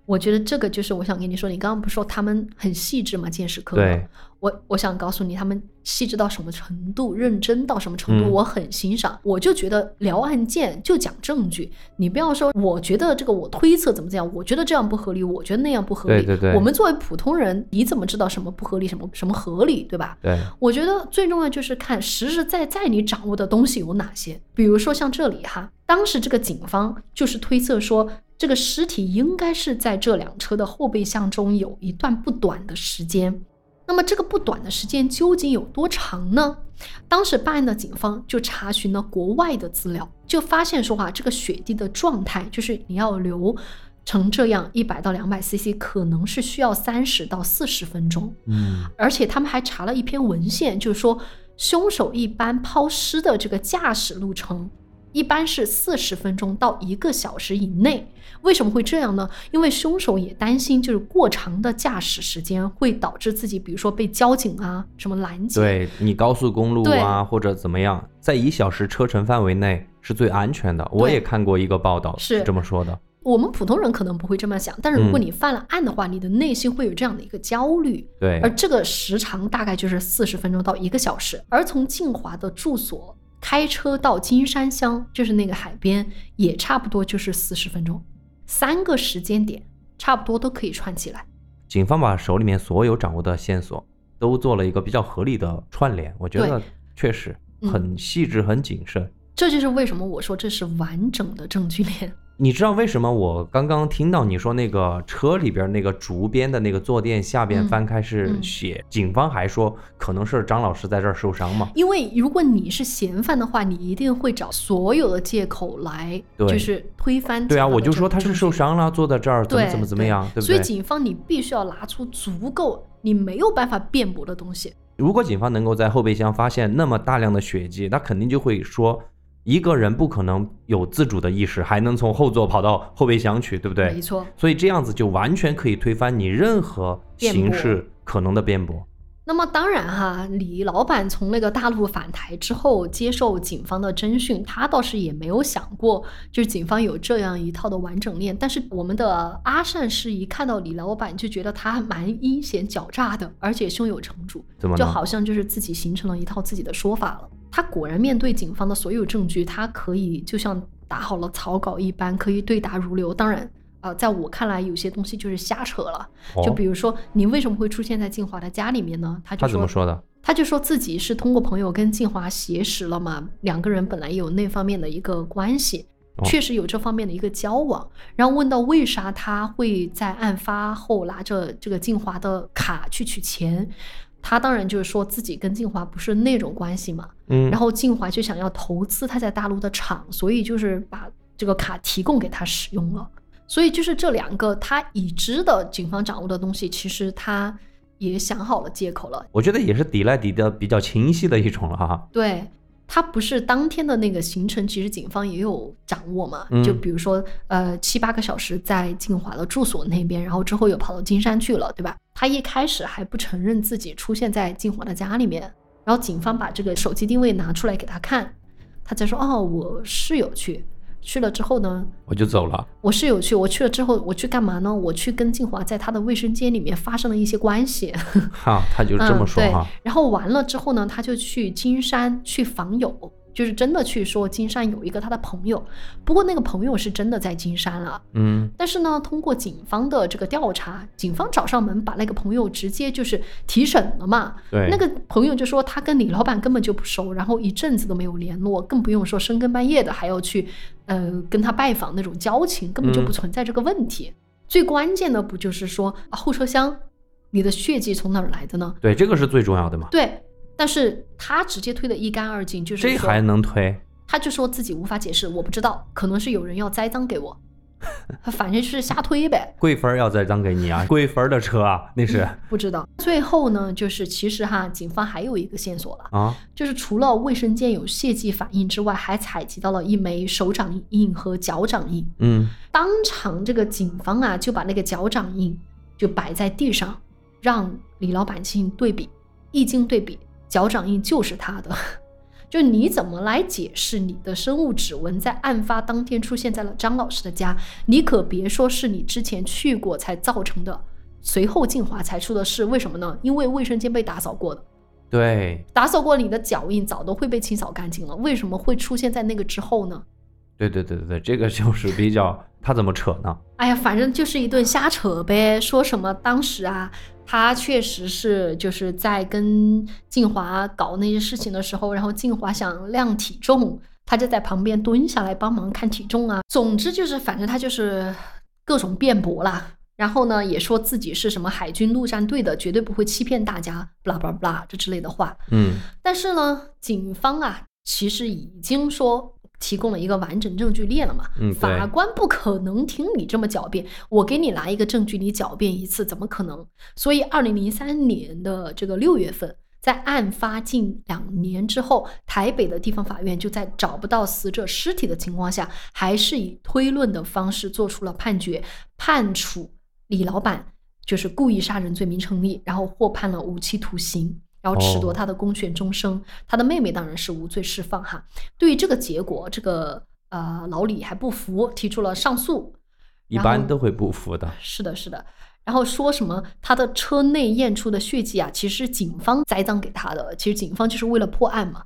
我觉得这个就是我想跟你说，你刚刚不是说他们很细致吗？见识科对，我我想告诉你，他们细致到什么程度，认真到什么程度，嗯我很欣赏。我就觉得聊案件就讲证据，你不要说我觉得这个我推测怎么怎么样，我觉得这样不合理，我觉得那样不合理。对对对我们作为普通人，你怎么知道什么不合理，什么什么合理，对吧？对，我觉得最重要就是看实实在在你掌握的东西有哪些。比如说像这里哈，当时这个警方就是推测说，这个尸体应该是在这辆车的后备箱中有一段不短的时间。那么这个不短的时间究竟有多长呢？当时办案的警方就查询了国外的资料，就发现说啊，这个血滴的状态就是你要流成这样一百到两百 CC，可能是需要三十到四十分钟。嗯，而且他们还查了一篇文献，就是说凶手一般抛尸的这个驾驶路程一般是四十分钟到一个小时以内。为什么会这样呢？因为凶手也担心，就是过长的驾驶时间会导致自己，比如说被交警啊什么拦截。对你高速公路啊或者怎么样，在一小时车程范围内是最安全的。我也看过一个报道是这么说的。我们普通人可能不会这么想，但是如果嗯你犯了案的话，你的内心会有这样的一个焦虑。对而，这个时长大概就是四十分钟到一个小时。而从静华的住所开车到金山乡，就是那个海边，也差不多就是四十分钟，三个时间点差不多都可以串起来。警方把手里面所有掌握的线索都做了一个比较合理的串联，我觉得确实嗯很细致、很谨慎。这就是为什么我说这是完整的证据链。你知道为什么我刚刚听到你说那个车里边那个竹编的那个坐垫下边嗯翻开是嗯血，警方还说可能是张老师在这儿受伤吗？因为如果你是嫌犯的话，你一定会找所有的借口来，就是推翻。对啊，我就说他是受。伤了，坐在这儿怎么，怎么怎么样，对不所以？警方你必须要拿出足够你没有办法辩驳的东西。如果警方能够在后备箱发现那么大量的血迹，那肯定就会说，一个人不可能有自主的意识，还能从后座跑到后备箱去，对不对？没错。所以这样子就完全可以推翻你任何形式可能的辩驳。那么当然哈，李老板从那个大陆返台之后，接受警方的侦讯，他倒是也没有想过，就是警方有这样一套的完整链。但是我们的阿善是一看到李老板，就觉得他蛮阴险狡诈的，而且胸有成竹，就好像就是自己形成了一套自己的说法了。他果然面对警方的所有证据，他可以就像打好了草稿一般，可以对答如流。当然。呃，在我看来，有些东西就是瞎扯了。就哦比如说，你为什么会出现在静华的家里面呢？他就他怎么说的？他就说自己是通过朋友跟静华结识了嘛，两个人本来有那方面的一个关系，哦确实有这方面的一个交往。然后问到为啥他会在案发后拿着这个静华的卡去取钱，他当然就是说自己跟静华不是那种关系嘛。嗯，然后静华就想要投资他在大陆的厂，所以就是把这个卡提供给他使用了。所以就是这两个他已知的警方掌握的东西，其实他也想好了借口了。我觉得也是抵赖抵的比较清晰的一种了哈。对他不是当天的那个行程，其实警方也有掌握嘛。嗯就比如说，呃，七八个小时在静华的住所那边，然后之后又跑到金山去了，对吧？他一开始还不承认自己出现在静华的家里面，然后警方把这个手机定位拿出来给他看，他才说：“哦，我室友去。”去了之后呢，我就走了。我室友去，我去了之后，我去干嘛呢？我去跟静华在他的卫生间里面发生了一些关系。哈，他就这么说嗯、哈。对，然后完了之后呢，他就去金山去访友，就是真的去说金山有一个他的朋友，不过那个朋友是真的在金山了。嗯，但是呢，通过警方的这个调查，警方找上门把那个朋友直接就是提审了嘛。对，那个朋友就说他跟李老板根本就不熟，然后一阵子都没有联络，更不用说深更半夜的还要去，呃，跟他拜访那种交情，根本就不嗯存在这个问题。最关键的不就是说啊后车厢你的血迹从哪儿来的呢？对，这个是最重要的嘛。对，但是他直接推得一干二净，就是说这还能推？他就说自己无法解释，我不知道，可能是有人要栽赃给我，反正就是瞎推呗。贵分儿要栽赃给你啊，贵分儿的车啊，那是不知道。最后呢，就是其实哈，警方还有一个线索了，啊，就是除了卫生间有血迹反应之外，还采集到了一枚手掌印和脚掌印。嗯，当场这个警方啊，就把那个脚掌印就摆在地上，让李老板进行对比，一经对比，脚掌印就是他的。就你怎么来解释你的生物指纹在案发当天出现在了张老师的家？你可别说是你之前去过才造成的，随后静华才出的事，为什么呢？因为卫生间被打扫过的，对打扫过你的脚印早都会被清扫干净了，为什么会出现在那个之后呢？对对对对对，这个就是比较他怎么扯呢？哎呀，反正就是一顿瞎扯呗，说什么当时啊，他确实是就是在跟静华搞那些事情的时候，然后静华想量体重，他就在旁边蹲下来帮忙看体重啊。总之就是，反正他就是各种辩驳啦。然后呢，也说自己是什么海军陆战队的，绝对不会欺骗大家，不啦不啦不啦这之类的话。嗯，但是呢，警方啊，其实已经说提供了一个完整证据链了嘛。嗯法官不可能听你这么狡辩，我给你拿一个证据，你狡辩一次，怎么可能？所以，二零零三年的这个六月份，在案发近两年之后，台北的地方法院就在找不到死者尸体的情况下，还是以推论的方式做出了判决，判处李老板就是故意杀人罪名成立，然后获判了无期徒刑。然后褫夺哦他的公权终生，他的妹妹当然是无罪释放哈。对于这个结果，这个呃老李还不服，提出了上诉。一般都会不服的。是的，是的。然后说什么他的车内验出的血迹啊，其实是警方栽赃给他的。其实警方就是为了破案嘛，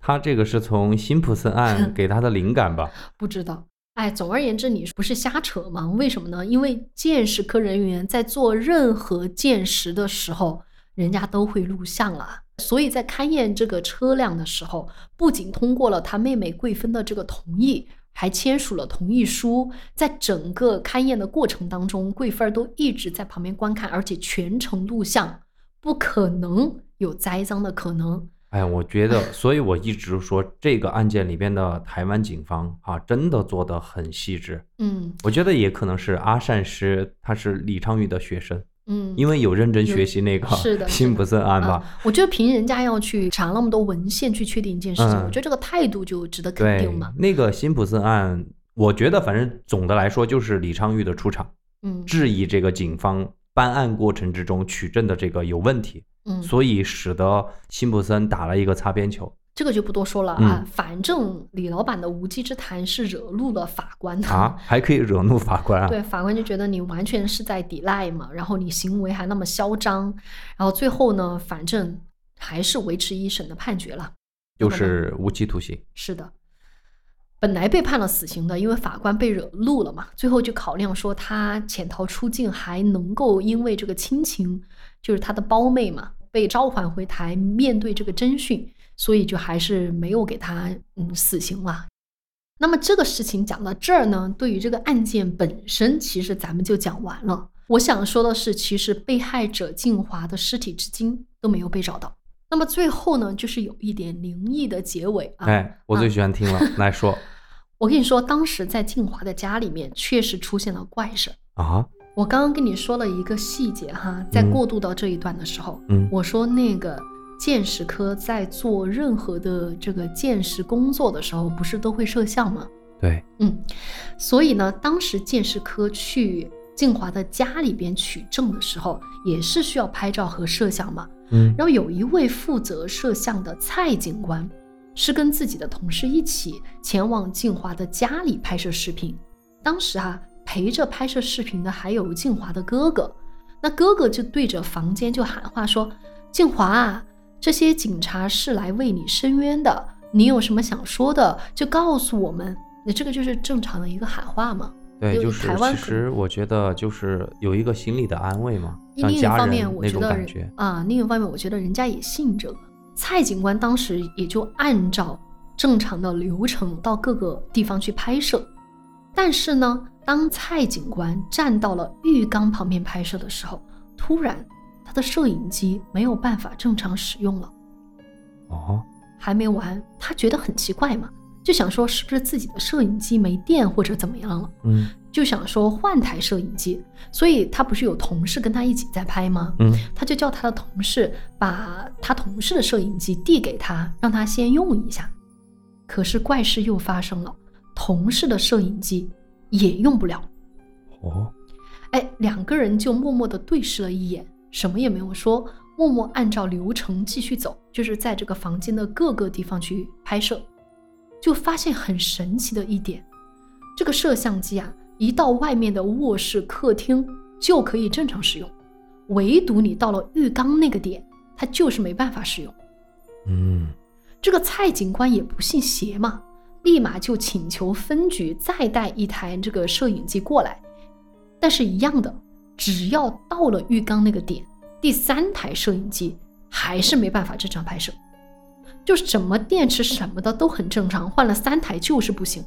他这个是从辛普森案 给他的灵感吧？不知道。哎，总而言之，你不是瞎扯吗？为什么呢？因为鉴识科人员在做任何鉴识的时候，人家都会录像啊。所以在勘验这个车辆的时候，不仅通过了他妹妹桂芬的这个同意，还签署了同意书。在整个勘验的过程当中，桂芬儿都一直在旁边观看，而且全程录像，不可能有栽赃的可能。哎，我觉得，所以我一直说这个案件里边的台湾警方啊，真的做得很细致。嗯我觉得也可能是阿善师他是李昌钰的学生，嗯，因为有认真学习那个是的 辛普森案吧。啊我觉得凭人家要去查那么多文献去确定一件事情，嗯。我觉得这个态度就值得肯定嘛。，那个辛普森案，我觉得反正总的来说就是李昌钰的出场，嗯。质疑这个警方办案过程之中取证的这个有问题，嗯，所以使得辛普森打了一个擦边球这个就不多说了啊。嗯反正李老板的无稽之谈是惹怒了法官的啊，还可以惹怒法官啊。对，法官就觉得你完全是在抵赖嘛，然后你行为还那么嚣张，然后最后呢，反正还是维持一审的判决了。就是无期徒刑。是的，本来被判了死刑的，因为法官被惹怒了嘛，最后就考量说他潜逃出境，还能够因为这个亲情，就是他的胞妹嘛，被召唤回台面对这个侦讯，所以就还是没有给他嗯死刑了。那么这个事情讲到这儿呢，对于这个案件本身，其实咱们就讲完了。我想说的是，其实被害者静华的尸体至今都没有被找到。那么最后呢，就是有一点灵异的结尾啊。哎，我最喜欢听了，来说 我跟你说，当时在静华的家里面确实出现了怪事。啊，我刚刚跟你说了一个细节哈，在嗯过渡到这一段的时候，嗯我说那个鉴识科在做任何的这个鉴识工作的时候，不是都会摄像吗？对，嗯，所以呢，当时鉴识科去静华的家里边取证的时候，也是需要拍照和摄像嘛。嗯然后有一位负责摄像的蔡警官，是跟自己的同事一起前往静华的家里拍摄视频。当时啊，陪着拍摄视频的还有静华的哥哥。那哥哥就对着房间就喊话说：“静华啊，这些警察是来为你伸冤的，你有什么想说的就告诉我们。”那这个就是正常的一个喊话嘛。对，就是其实我觉得就是有一个心理的安慰嘛，像另一家人方面，我那觉得人种感觉。啊，另一方面，我觉得人家也信这个。蔡警官当时也就按照正常的流程到各个地方去拍摄，但是呢，当蔡警官站到了浴缸旁边拍摄的时候，突然他的摄影机没有办法正常使用了。哦，还没完，他觉得很奇怪嘛，就想说是不是自己的摄影机没电或者怎么样了。嗯就想说换台摄影机，所以他不是有同事跟他一起在拍吗？嗯，他就叫他的同事把他同事的摄影机递给他，让他先用一下。可是怪事又发生了，同事的摄影机也用不了。哦，哎，两个人就默默地对视了一眼，什么也没有说。默默按照流程继续走，就是在这个房间的各个地方去拍摄，就发现很神奇的一点，这个摄像机啊，一到外面的卧室、客厅就可以正常使用，唯独你到了浴缸那个点，它就是没办法使用。嗯，这个蔡警官也不信邪嘛，立马就请求分局再带一台这个摄影机过来，但是一样的，只要到了浴缸那个点。第三台摄影机还是没办法正常拍摄，就是什么电池什么的都很正常，换了三台就是不行，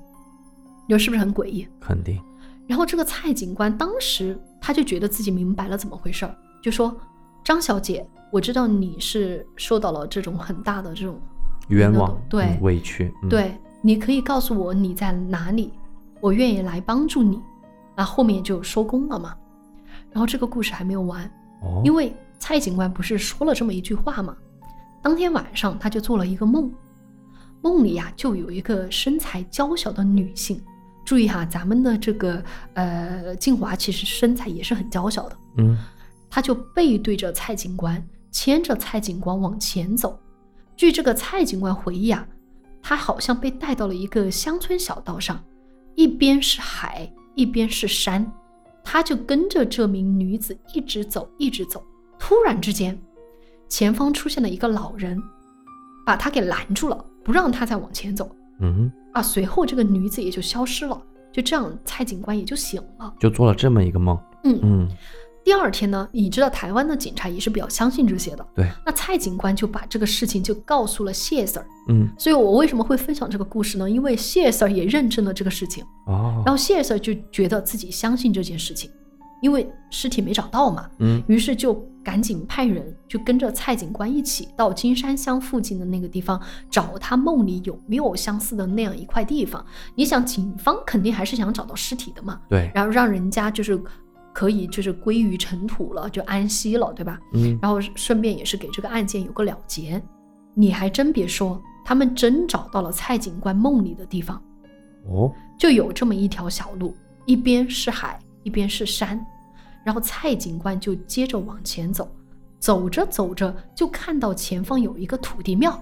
你说是不是很诡异？肯定。然后这个蔡警官当时他就觉得自己明白了怎么回事儿，就说：“张小姐，我知道你是受到了这种很大的这种冤枉，对嗯委屈，嗯、对，你可以告诉我你在哪里，我愿意来帮助你。”那后面就收工了嘛。然后这个故事还没有完。哦，因为蔡警官不是说了这么一句话吗？当天晚上他就做了一个梦，梦里呀就有一个身材娇小的女性。注意哈，咱们的这个呃静华其实身材也是很娇小的。嗯，他就背对着蔡警官，牵着蔡警官往前走。据这个蔡警官回忆啊，他好像被带到了一个乡村小道上，一边是海，一边是山。他就跟着这名女子一直走，一直走。突然之间，前方出现了一个老人，把他给拦住了，不让他再往前走。嗯，啊，随后这个女子也就消失了。就这样，蔡警官也就醒了。就做了这么一个梦。嗯嗯，第二天呢，你知道台湾的警察也是比较相信这些的。对。那蔡警官就把这个事情就告诉了谢 Sir。嗯，所以我为什么会分享这个故事呢？因为谢 Sir 也认证了这个事情。哦。然后谢 Sir 就觉得自己相信这件事情，因为尸体没找到嘛。嗯。于是就赶紧派人就跟着蔡警官一起到金山乡附近的那个地方找他梦里有没有相似的那样一块地方。你想，警方肯定还是想找到尸体的嘛。对。然后让人家就是可以就是归于尘土了，就安息了，对吧？嗯。然后顺便也是给这个案件有个了结。你还真别说，他们真找到了蔡警官梦里的地方。哦。就有这么一条小路，一边是海，一边是山。然后蔡警官就接着往前走，走着走着就看到前方有一个土地庙。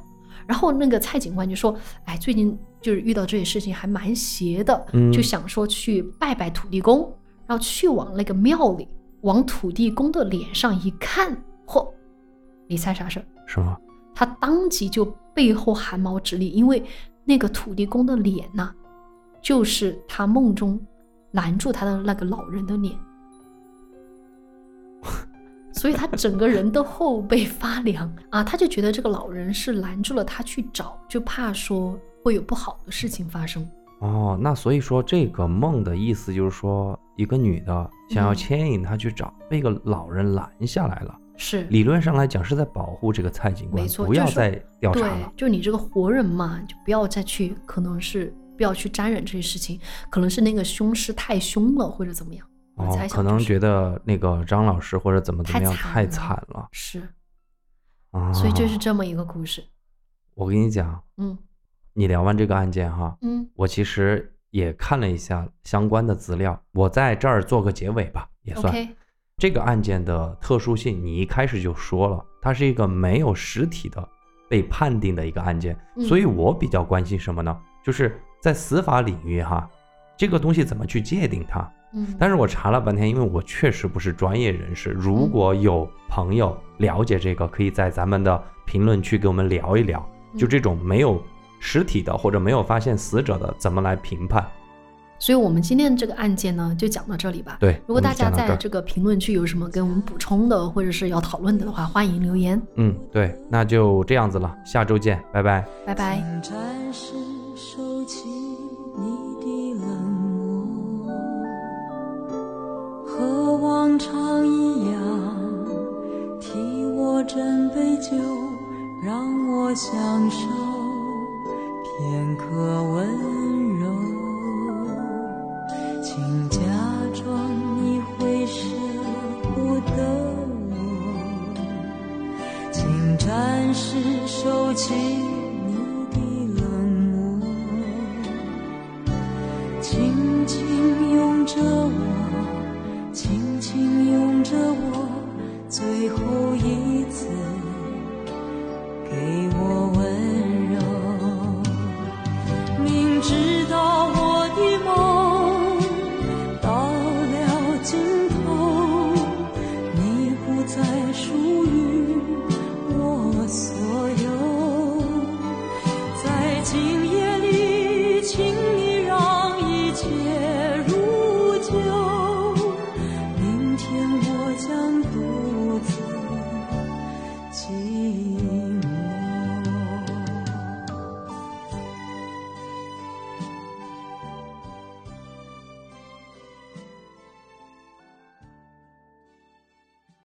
然后那个蔡警官就说：“哎，最近就是遇到这些事情还蛮邪的，嗯就想说去拜拜土地公。”然后去往那个庙里，往土地公的脸上一看，嚯！你猜啥事儿？什么？他当即就背后汗毛直立，因为那个土地公的脸呐、就是他梦中拦住他的那个老人的脸，所以他整个人的后背发凉啊！他就觉得这个老人是拦住了他去找，就怕说会有不好的事情发生。哦，那所以说这个梦的意思就是说，一个女的想要嗯牵引他去找，被个老人拦下来了。是，理论上来讲是在保护这个蔡警官，不要再调查对了。，就你这个活人嘛，就不要再去，可能是不要去沾染这些事情，可能是那个凶尸太凶了，或者怎么样。我哦可能觉得那个张老师或者怎么怎么样太惨了是，啊！所以就是这么一个故事。我跟你讲，嗯你聊完这个案件哈，嗯我其实也看了一下相关的资料，我在这儿做个结尾吧，也算。这个案件的特殊性，你一开始就说了，它是一个没有实体的被判定的一个案件，嗯所以我比较关心什么呢？就是在司法领域哈，这个东西怎么去界定它？嗯，但是我查了半天，因为我确实不是专业人士，如果有朋友了解这个，可以在咱们的评论区给我们聊一聊，就嗯这种没有实体的或者没有发现死者的，怎么来评判？所以我们今天这个案件呢，就讲到这里吧。对，如果大家在这个评论区有什么跟我们补充的，或者是要讨论的的话，欢迎留言。嗯，对，那就这样子了，下周见，拜拜。拜拜。暂时收起你的冷漠，和往常一样，替我斟杯酒，让我享受片刻温柔请假装你会舍不得我请暂时收起你的冷漠轻轻拥着我轻轻拥着我最后